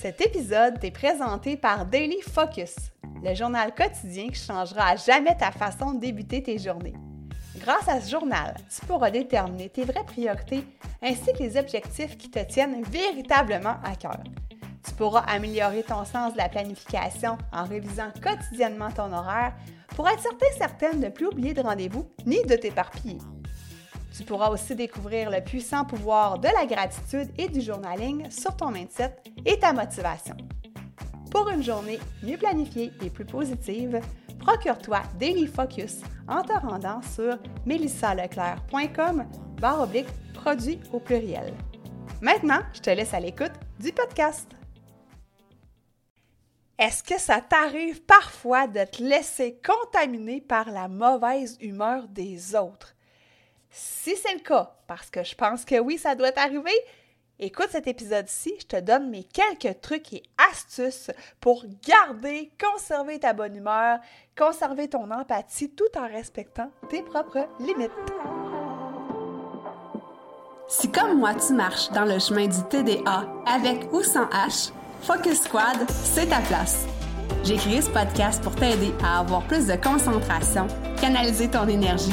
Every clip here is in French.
Cet épisode est présenté par Daily Focus, le journal quotidien qui changera à jamais ta façon de débuter tes journées. Grâce à ce journal, tu pourras déterminer tes vraies priorités ainsi que les objectifs qui te tiennent véritablement à cœur. Tu pourras améliorer ton sens de la planification en révisant quotidiennement ton horaire pour être certain certaine de ne plus oublier de rendez-vous ni de t'éparpiller. Tu pourras aussi découvrir le puissant pouvoir de la gratitude et du journaling sur ton mindset et ta motivation. Pour une journée mieux planifiée et plus positive, procure-toi Daily Focus en te rendant sur melissaleclerc.com barre oblique produit au pluriel. Maintenant, je te laisse à l'écoute du podcast. Est-ce que ça t'arrive parfois de te laisser contaminer par la mauvaise humeur des autres? Si c'est le cas, parce que je pense que oui, ça doit arriver, écoute cet épisode-ci, je te donne mes quelques trucs et astuces pour garder, conserver ta bonne humeur, conserver ton empathie tout en respectant tes propres limites. Si comme moi tu marches dans le chemin du TDA avec ou sans H, Focus Squad, c'est ta place. J'ai créé ce podcast pour t'aider à avoir plus de concentration, canaliser ton énergie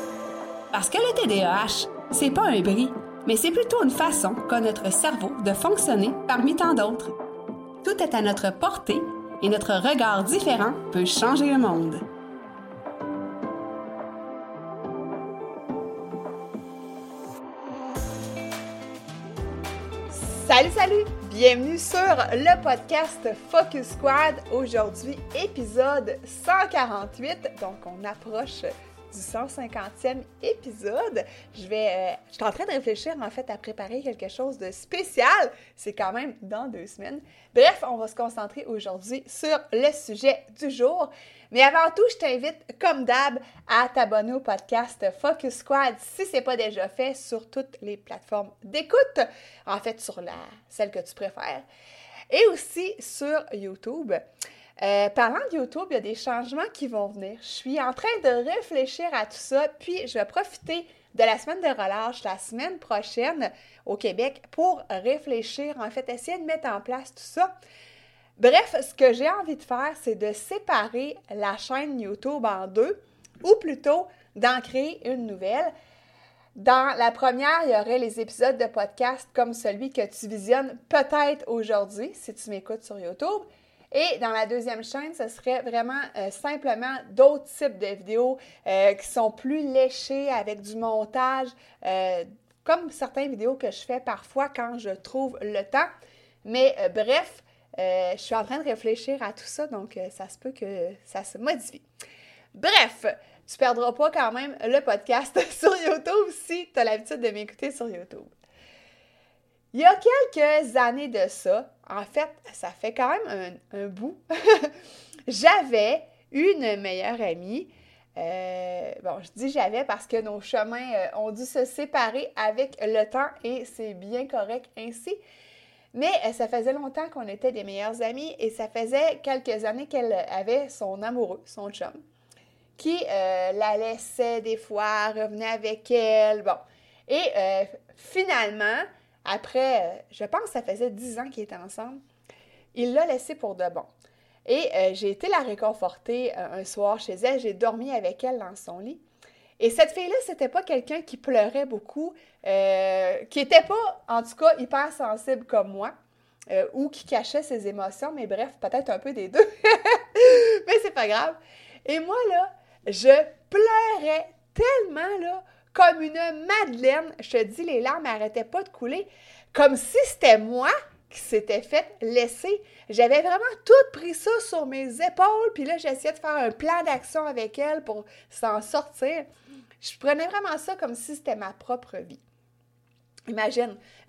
Parce que le TDAH, c'est pas un bris, mais c'est plutôt une façon qu'a notre cerveau de fonctionner parmi tant d'autres. Tout est à notre portée et notre regard différent peut changer le monde. Salut, salut! Bienvenue sur le podcast Focus Squad. Aujourd'hui, épisode 148. Donc, on approche du 150e épisode. Je vais, euh, suis en train de réfléchir en fait à préparer quelque chose de spécial. C'est quand même dans deux semaines. Bref, on va se concentrer aujourd'hui sur le sujet du jour. Mais avant tout, je t'invite, comme d'hab, à t'abonner au podcast Focus Squad si ce n'est pas déjà fait sur toutes les plateformes d'écoute, en fait sur la, celle que tu préfères, et aussi sur YouTube. Euh, parlant de YouTube, il y a des changements qui vont venir. Je suis en train de réfléchir à tout ça, puis je vais profiter de la semaine de relâche la semaine prochaine au Québec pour réfléchir, en fait, essayer de mettre en place tout ça. Bref, ce que j'ai envie de faire, c'est de séparer la chaîne YouTube en deux, ou plutôt d'en créer une nouvelle. Dans la première, il y aurait les épisodes de podcast comme celui que tu visionnes peut-être aujourd'hui si tu m'écoutes sur YouTube. Et dans la deuxième chaîne, ce serait vraiment euh, simplement d'autres types de vidéos euh, qui sont plus léchées avec du montage, euh, comme certaines vidéos que je fais parfois quand je trouve le temps. Mais bref, je suis en train de réfléchir à tout ça, donc ça se peut que ça se modifie. Bref, tu perdras pas quand même le podcast sur YouTube si tu as l'habitude de m'écouter sur YouTube. Il y a quelques années de ça, en fait, ça fait quand même un, bout, j'avais une meilleure amie. Euh, bon, je dis j'avais parce que nos chemins euh, ont dû se séparer avec le temps et c'est bien correct ainsi. Mais euh, ça faisait longtemps qu'on était des meilleures amies et ça faisait quelques années qu'elle avait son amoureux, son chum, qui la laissait des fois, revenait avec elle. Bon. Et finalement, après, euh, je pense que ça faisait dix ans qu'ils étaient ensemble, il l'a laissée pour de bon. Et euh, j'ai été la réconforter euh, un soir chez elle. J'ai dormi avec elle dans son lit. Et cette fille-là, c'était pas quelqu'un qui pleurait beaucoup, qui était pas, en tout cas, hyper sensible comme moi, ou qui cachait ses émotions, mais bref, peut-être un peu des deux. mais c'est pas grave. Et moi, là, je pleurais tellement, là, comme une madeleine. Je te dis, les larmes n'arrêtaient pas de couler, comme si c'était moi qui s'était fait laisser. J'avais vraiment tout pris ça sur mes épaules, puis là, j'essayais de faire un plan d'action avec elle pour s'en sortir. Je prenais vraiment ça comme si c'était ma propre vie. Imagine.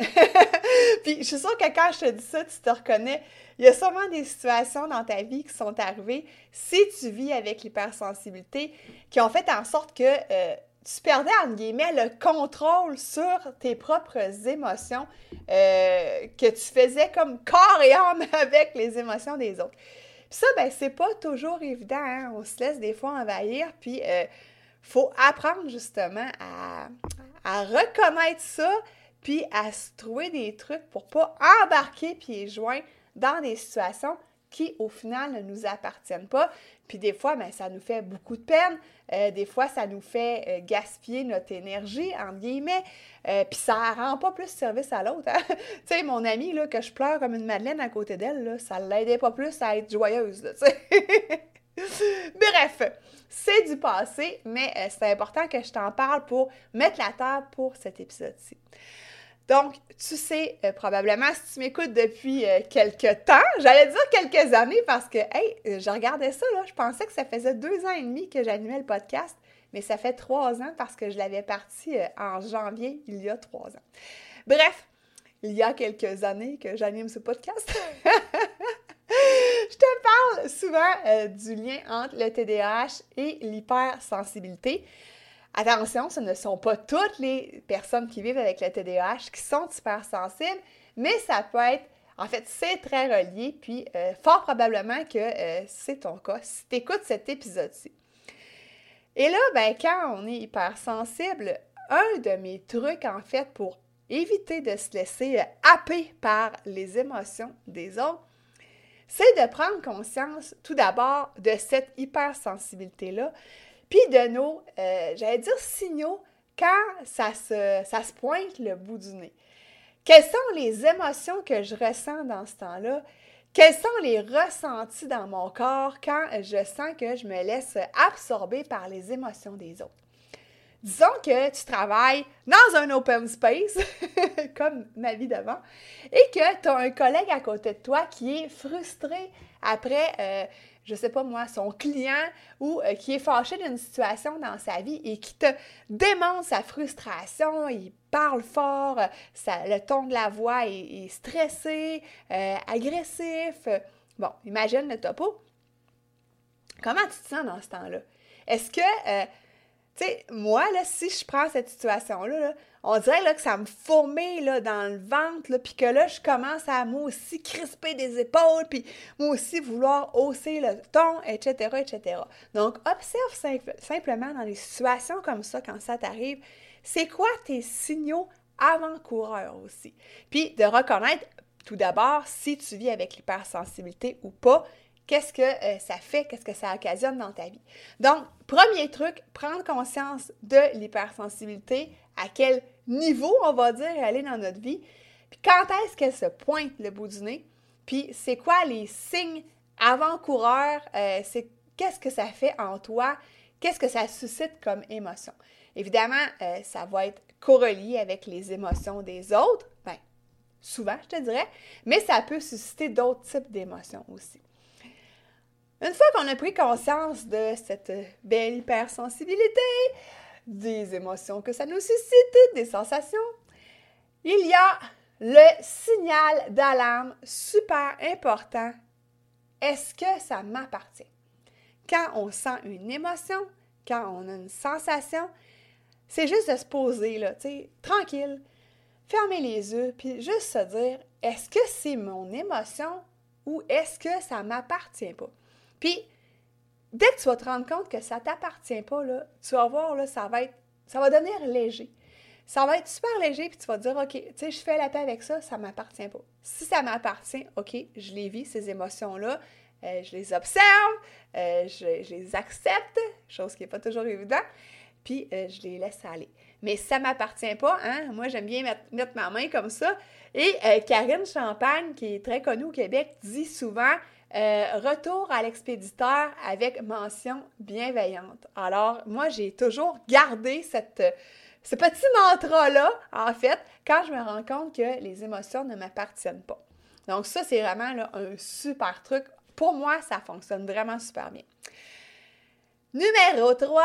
Puis je suis sûre que quand je te dis ça, tu te reconnais. Il y a sûrement des situations dans ta vie qui sont arrivées, si tu vis avec l'hypersensibilité, qui ont fait en sorte que euh, tu perdais, entre guillemets, le contrôle sur tes propres émotions, euh, que tu faisais comme corps et âme avec les émotions des autres. Puis ça, ben, c'est pas toujours évident. Hein. On se laisse des fois envahir, puis euh, faut apprendre justement à, à reconnaître ça, puis à se trouver des trucs pour pas embarquer pieds joints dans des situations qui, au final, ne nous appartiennent pas. Puis des fois, ben, ça nous fait beaucoup de peine. Euh, des fois, ça nous fait euh, gaspiller notre énergie, en guillemets. Euh, puis ça rend pas plus service à l'autre. Hein. tu sais, mon amie, là, que je pleure comme une madeleine à côté d'elle, ça l'aidait pas plus à être joyeuse, Bref, c'est du passé, mais c'est important que je t'en parle pour mettre la table pour cet épisode-ci. Donc, tu sais euh, probablement, si tu m'écoutes depuis euh, quelques temps, j'allais dire quelques années parce que, hey, euh, je regardais ça, là, je pensais que ça faisait deux ans et demi que j'animais le podcast, mais ça fait trois ans parce que je l'avais parti en janvier, il y a trois ans. Bref, il y a quelques années que j'anime ce podcast. je te parle souvent du lien entre le TDAH et l'hypersensibilité. Attention, ce ne sont pas toutes les personnes qui vivent avec le TDAH qui sont hypersensibles, mais ça peut être, en fait, c'est très relié, puis euh, fort probablement que euh, c'est ton cas si tu écoutes cet épisode-ci. Et là, ben, quand on est hypersensible, un de mes trucs, en fait, pour éviter de se laisser euh, happer par les émotions des autres, c'est de prendre conscience tout d'abord de cette hypersensibilité-là, puis de nos, euh, j'allais dire signaux, quand ça se, ça pointe le bout du nez. Quelles sont les émotions que je ressens dans ce temps-là? Quels sont les ressentis dans mon corps quand je sens que je me laisse absorber par les émotions des autres? Disons que tu travailles dans un open space, comme ma vie d'avant, et que tu as un collègue à côté de toi qui est frustré après euh, je sais pas moi, son client ou euh, qui est fâché d'une situation dans sa vie et qui te démontre sa frustration, il parle fort, euh, le ton de la voix est, stressé, euh, agressif. Bon, imagine le topo. Comment tu te sens dans ce temps-là? Est-ce que tu sais, moi, là, si je prends cette situation-là, on dirait là, que ça me fourmille là, dans le ventre, puis que là, je commence à moi aussi crisper des épaules, puis moi aussi vouloir hausser le ton, etc., etc. Donc, observe simplement dans des situations comme ça, quand ça t'arrive, c'est quoi tes signaux avant-coureurs aussi? Puis de reconnaître tout d'abord si tu vis avec l'hypersensibilité ou pas, qu'est-ce que euh, ça fait, qu'est-ce que ça occasionne dans ta vie. Donc, premier truc, prendre conscience de l'hypersensibilité, à quel niveau, on va dire, elle est dans notre vie, puis quand est-ce qu'elle se pointe le bout du nez, puis c'est quoi les signes avant-coureurs, euh, c'est qu'est-ce que ça fait en toi, qu'est-ce que ça suscite comme émotion. Évidemment, euh, ça va être correlié avec les émotions des autres, ben, souvent, je te dirais, mais ça peut susciter d'autres types d'émotions aussi. Une fois qu'on a pris conscience de cette belle hypersensibilité, des émotions que ça nous suscite, des sensations, il y a le signal d'alarme super important. Est-ce que ça m'appartient? Quand on sent une émotion, quand on a une sensation, c'est juste de se poser, là, tu sais, tranquille, fermer les yeux, puis juste se dire, est-ce que c'est mon émotion ou est-ce que ça m'appartient pas? Puis, dès que tu vas te rendre compte que ça ne t'appartient pas, là, tu vas voir, là, ça va être, ça va devenir léger. Ça va être super léger, puis tu vas dire, OK, tu sais, je fais la paix avec ça, ça ne m'appartient pas. Si ça m'appartient, OK, je les vis, ces émotions-là, euh, je les observe, euh, je, les accepte, chose qui n'est pas toujours évident, puis euh, je les laisse aller. Mais ça ne m'appartient pas, hein? Moi, j'aime bien mettre, ma main comme ça. Et Karine Champagne, qui est très connue au Québec, dit souvent euh, retour à l'expéditeur avec mention bienveillante. Alors, moi, j'ai toujours gardé cette, ce petit mantra-là, en fait, quand je me rends compte que les émotions ne m'appartiennent pas. Donc, ça, c'est vraiment un super truc. Pour moi, ça fonctionne vraiment super bien. Numéro 3,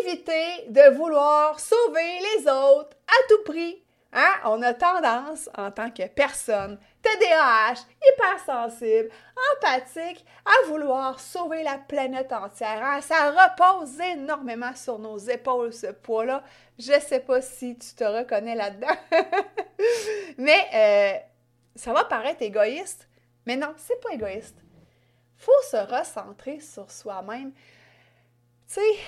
éviter de vouloir sauver les autres à tout prix Hein? On a tendance, en tant que personne, TDAH, hypersensible, empathique, à vouloir sauver la planète entière. Hein? Ça repose énormément sur nos épaules, ce poids-là. Je ne sais pas si tu te reconnais là-dedans. mais euh, ça va paraître égoïste. Mais non, c'est pas égoïste. faut se recentrer sur soi-même. Tu sais,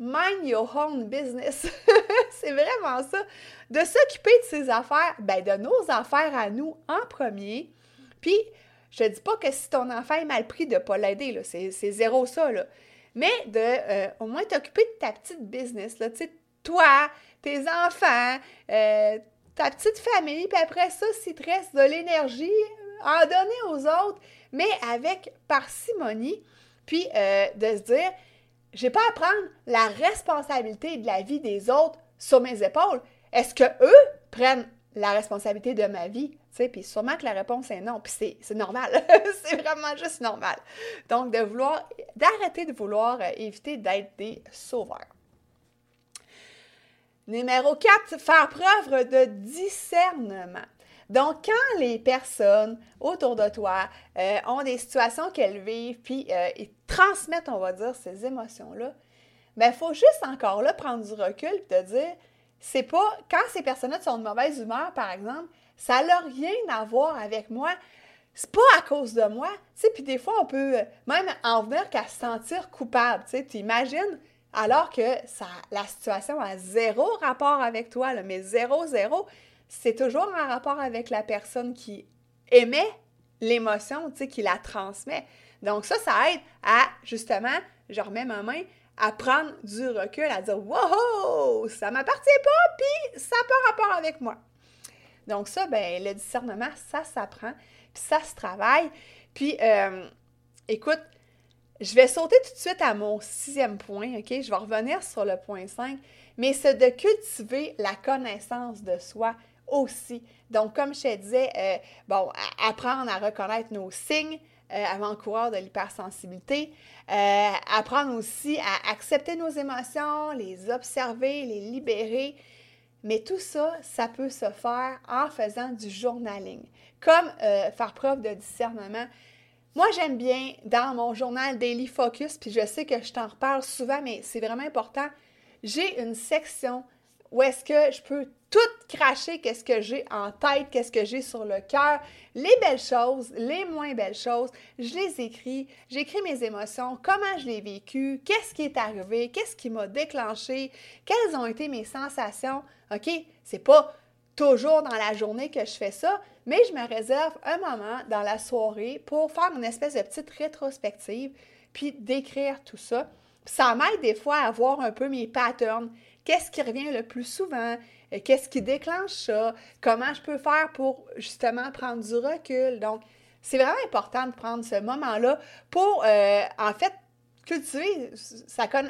mind your own business. c'est vraiment ça. De s'occuper de ses affaires, ben de nos affaires à nous en premier. Puis, je dis pas que si ton enfant est mal pris, de pas l'aider, c'est zéro ça, là. Mais de euh, au moins t'occuper de ta petite business, là, tu sais, toi, tes enfants, euh, ta petite famille, puis après ça, s'il te reste de l'énergie, en donner aux autres, mais avec parcimonie, puis euh, de se dire, j'ai pas à prendre la responsabilité de la vie des autres sur mes épaules. Est-ce que eux prennent la responsabilité de ma vie? Puis sûrement que la réponse est non, puis c'est normal. c'est vraiment juste normal. Donc, de vouloir, d'arrêter de vouloir euh, éviter d'être des sauveurs. Numéro 4, faire preuve de discernement. Donc, quand les personnes autour de toi euh, ont des situations qu'elles vivent, puis euh, ils transmettent, on va dire, ces émotions-là, il ben, faut juste encore là prendre du recul et te dire, c'est pas, quand ces personnes-là sont de mauvaise humeur, par exemple, ça n'a rien à voir avec moi. C'est pas à cause de moi. Tu sais, puis des fois, on peut même en venir qu'à se sentir coupable. Tu imagines, alors que ça, la situation a zéro rapport avec toi, mais zéro, zéro c'est toujours en rapport avec la personne qui émet l'émotion, tu sais, qui la transmet. Donc ça, ça aide à, justement, je remets ma main, à prendre du recul, à dire « Wow! Ça m'appartient pas, puis ça n'a pas rapport avec moi. » Donc ça, ben le discernement, ça s'apprend, puis ça se travaille. Puis, euh, écoute, je vais sauter tout de suite à mon sixième point, OK? Je vais revenir sur le point 5, mais c'est de cultiver la connaissance de soi aussi. Donc, comme je te disais, euh, bon, apprendre à reconnaître nos signes euh, avant-coureurs de l'hypersensibilité, euh, apprendre aussi à accepter nos émotions, les observer, les libérer. Mais tout ça, ça peut se faire en faisant du journaling, comme faire preuve de discernement. Moi, j'aime bien dans mon journal Daily Focus, puis je sais que je t'en reparle souvent, mais c'est vraiment important. J'ai une section où est-ce que je peux tout cracher qu'est-ce que j'ai en tête, qu'est-ce que j'ai sur le cœur, les belles choses, les moins belles choses, je les écris, j'écris mes émotions, comment je l'ai vécu, qu'est-ce qui est arrivé, qu'est-ce qui m'a déclenché, quelles ont été mes sensations. OK, c'est pas toujours dans la journée que je fais ça, mais je me réserve un moment dans la soirée pour faire une espèce de petite rétrospective puis d'écrire tout ça. Ça m'aide des fois à voir un peu mes patterns, qu'est-ce qui revient le plus souvent, euh, qu'est-ce qui déclenche ça, comment je peux faire pour justement prendre du recul. Donc, c'est vraiment important de prendre ce moment-là pour, euh, en fait, cultiver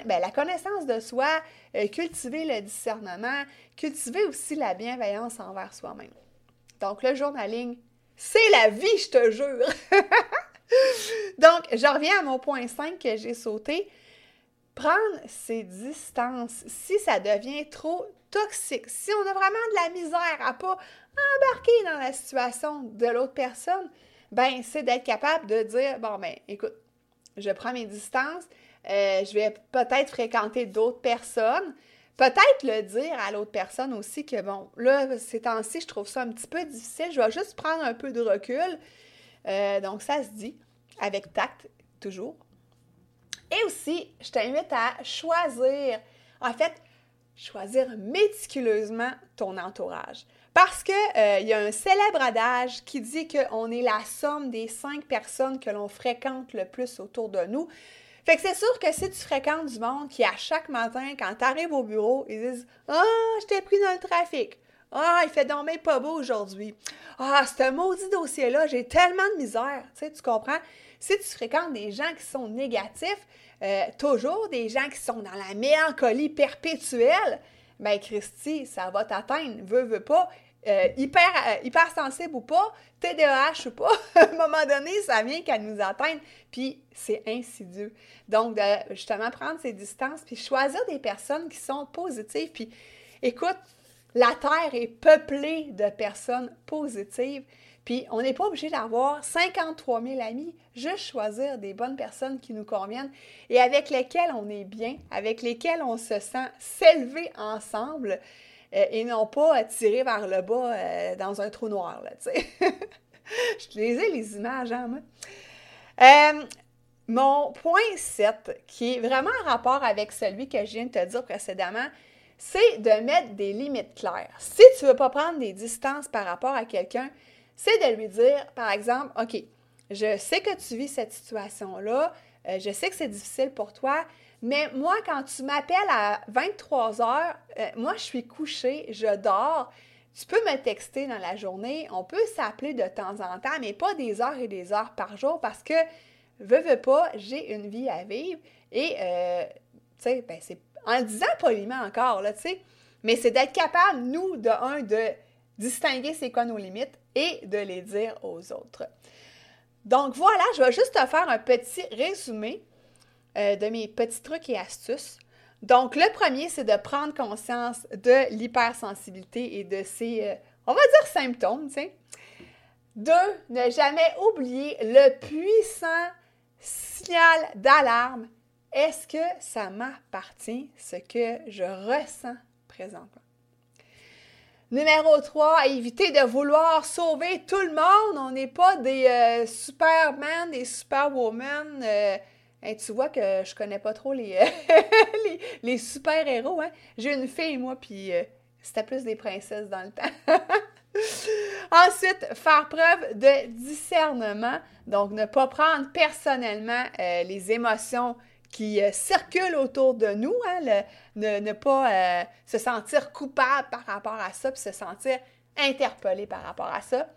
ben, la connaissance de soi, euh, cultiver le discernement, cultiver aussi la bienveillance envers soi-même. Donc, le journaling, c'est la vie, je te jure! Donc, je reviens à mon point 5 que j'ai sauté prendre ses distances si ça devient trop toxique, si on a vraiment de la misère à pas embarquer dans la situation de l'autre personne, ben c'est d'être capable de dire bon ben écoute, je prends mes distances, euh, je vais peut-être fréquenter d'autres personnes, peut-être le dire à l'autre personne aussi que bon là ces temps-ci je trouve ça un petit peu difficile, je vais juste prendre un peu de recul. Euh, donc ça se dit avec tact toujours. Et aussi, je t'invite à choisir, en fait, choisir méticuleusement ton entourage. Parce qu'il euh, y a un célèbre adage qui dit qu'on est la somme des cinq personnes que l'on fréquente le plus autour de nous. Fait que c'est sûr que si tu fréquentes du monde qui, à chaque matin, quand tu arrives au bureau, ils disent Ah, je t'ai pris dans le trafic. Ah, il fait dormir pas beau aujourd'hui. Ah, un maudit dossier-là, j'ai tellement de misère. Tu sais, tu comprends? Si tu fréquentes des gens qui sont négatifs, euh, toujours des gens qui sont dans la mélancolie perpétuelle, ben Christy, ça va t'atteindre, veux, veux pas. Euh, hyper, euh, hyper sensible ou pas, TDAH ou pas, à un moment donné, ça vient qu'à nous atteindre, puis c'est insidieux. Donc, justement prendre ses distances, puis choisir des personnes qui sont positives, puis écoute, la Terre est peuplée de personnes positives. Puis on n'est pas obligé d'avoir 53 000 amis, juste choisir des bonnes personnes qui nous conviennent et avec lesquelles on est bien, avec lesquelles on se sent s'élever ensemble euh, et non pas tirer vers le bas euh, dans un trou noir. Là, Je les ai les images, hein, moi. Euh, mon point 7, qui est vraiment en rapport avec celui que je viens de te dire précédemment, c'est de mettre des limites claires. Si tu ne veux pas prendre des distances par rapport à quelqu'un, c'est de lui dire, par exemple, OK, je sais que tu vis cette situation-là, euh, je sais que c'est difficile pour toi, mais moi, quand tu m'appelles à 23 heures, euh, moi, je suis couchée, je dors. Tu peux me texter dans la journée, on peut s'appeler de temps en temps, mais pas des heures et des heures par jour parce que, veux, veux pas, j'ai une vie à vivre et, euh, tu sais, ben, c'est en le disant poliment encore, là, tu sais, mais c'est d'être capable, nous, de un, de distinguer c'est quoi limites et de les dire aux autres. Donc voilà, je vais juste te faire un petit résumé euh, de mes petits trucs et astuces. Donc le premier, c'est de prendre conscience de l'hypersensibilité et de ses, euh, on va dire, symptômes. Tu sais. Deux, ne jamais oublier le puissant signal d'alarme. Est-ce que ça m'appartient, ce que je ressens présentement? Numéro 3, éviter de vouloir sauver tout le monde. On n'est pas des euh, Superman, des Superwoman. Euh, tu vois que je connais pas trop les, les, super-héros. Hein? J'ai une fille, moi, puis euh, c'était plus des princesses dans le temps. Ensuite, faire preuve de discernement. Donc, ne pas prendre personnellement les émotions qui euh, circulent autour de nous, hein, ne, pas euh, se sentir coupable par rapport à ça, puis se sentir interpellé par rapport à ça.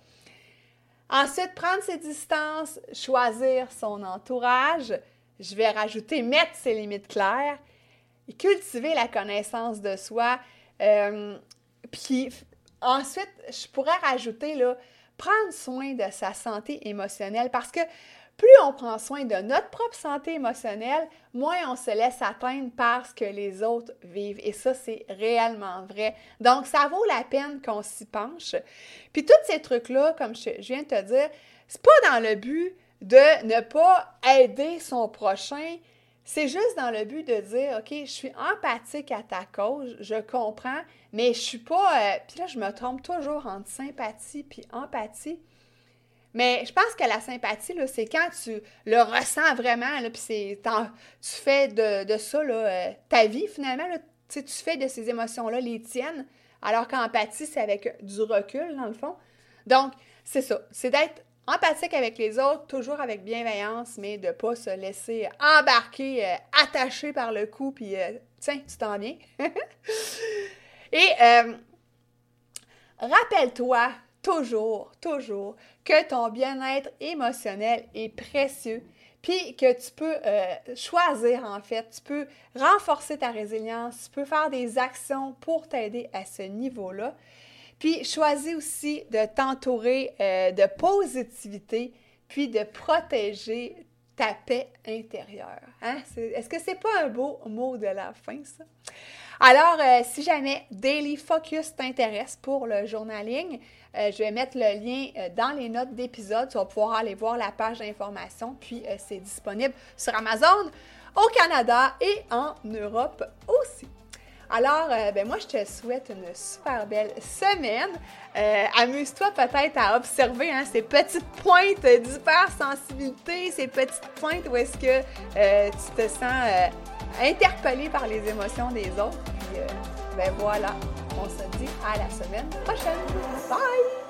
Ensuite, prendre ses distances, choisir son entourage. Je vais rajouter mettre ses limites claires et cultiver la connaissance de soi. Euh, puis ensuite, je pourrais rajouter là, prendre soin de sa santé émotionnelle parce que plus on prend soin de notre propre santé émotionnelle, moins on se laisse atteindre par ce que les autres vivent. Et ça, c'est réellement vrai. Donc, ça vaut la peine qu'on s'y penche. Puis tous ces trucs-là, comme je, viens de te dire, c'est pas dans le but de ne pas aider son prochain, c'est juste dans le but de dire, OK, je suis empathique à ta cause, je comprends, mais je suis pas... Euh, puis là, je me trompe toujours entre sympathie puis empathie. Mais je pense que la sympathie, c'est quand tu le ressens vraiment, puis c'est, tu fais de, ça euh, ta vie finalement. tu fais de ces émotions-là les tiennes, alors qu'empathie, c'est avec du recul, dans le fond. Donc, c'est ça. C'est d'être empathique avec les autres, toujours avec bienveillance, mais de ne pas se laisser embarquer, euh, attacher par le cou, puis euh, tiens, tu t'en viens. Et rappelle-toi toujours, toujours que ton bien-être émotionnel est précieux, puis que tu peux euh, choisir en fait, tu peux renforcer ta résilience, tu peux faire des actions pour t'aider à ce niveau-là. Puis choisis aussi de t'entourer euh, de positivité, puis de protéger ta paix intérieure. Hein? Est-ce que c'est pas un beau mot de la fin, ça? Alors, euh, si jamais Daily Focus t'intéresse pour le journaling, euh, je vais mettre le lien euh, dans les notes d'épisode. Tu vas pouvoir aller voir la page d'information. Puis, c'est disponible sur Amazon, au Canada et en Europe aussi. Alors, ben moi, je te souhaite une super belle semaine. Amuse-toi peut-être à observer hein, ces petites pointes d'hypersensibilité, ces petites pointes où est-ce que tu te sens interpellé par les émotions des autres. Euh, ben voilà, on se dit à la semaine prochaine. Bye!